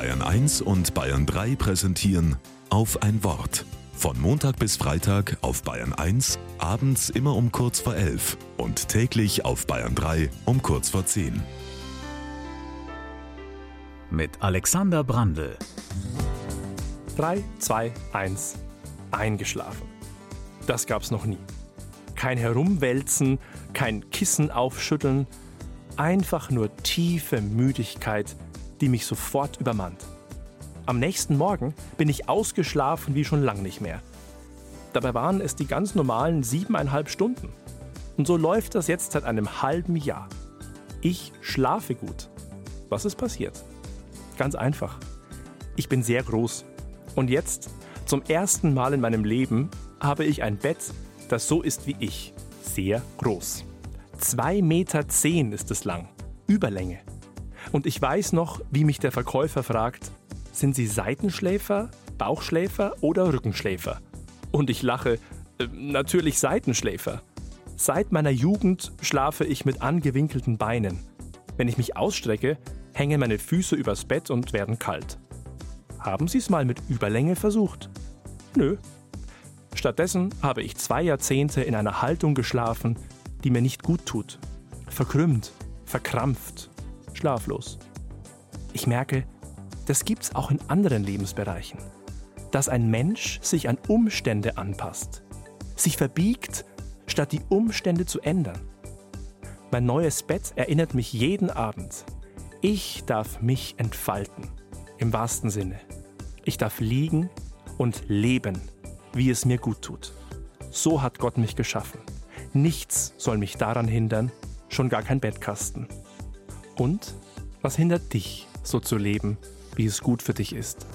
Bayern 1 und Bayern 3 präsentieren auf ein Wort. Von Montag bis Freitag auf Bayern 1, abends immer um kurz vor 11 und täglich auf Bayern 3 um kurz vor 10. Mit Alexander Brandl. 3, 2, 1. Eingeschlafen. Das gab's noch nie. Kein Herumwälzen, kein Kissen aufschütteln, einfach nur tiefe Müdigkeit, die mich sofort übermannt. Am nächsten Morgen bin ich ausgeschlafen wie schon lang nicht mehr. Dabei waren es die ganz normalen siebeneinhalb Stunden. Und so läuft das jetzt seit einem halben Jahr. Ich schlafe gut. Was ist passiert? Ganz einfach. Ich bin sehr groß. Und jetzt, zum ersten Mal in meinem Leben, habe ich ein Bett, das so ist wie ich. Sehr groß. 2,10 Meter zehn ist es lang. Überlänge. Und ich weiß noch, wie mich der Verkäufer fragt, sind Sie Seitenschläfer, Bauchschläfer oder Rückenschläfer? Und ich lache, äh, natürlich Seitenschläfer. Seit meiner Jugend schlafe ich mit angewinkelten Beinen. Wenn ich mich ausstrecke, hängen meine Füße übers Bett und werden kalt. Haben Sie es mal mit Überlänge versucht? Nö. Stattdessen habe ich zwei Jahrzehnte in einer Haltung geschlafen, die mir nicht gut tut. Verkrümmt, verkrampft, schlaflos. Ich merke, das gibt's auch in anderen Lebensbereichen. Dass ein Mensch sich an Umstände anpasst, sich verbiegt, statt die Umstände zu ändern. Mein neues Bett erinnert mich jeden Abend. Ich darf mich entfalten, im wahrsten Sinne. Ich darf liegen und leben, wie es mir gut tut. So hat Gott mich geschaffen. Nichts soll mich daran hindern, schon gar kein Bettkasten. Und was hindert dich, so zu leben, wie es gut für dich ist?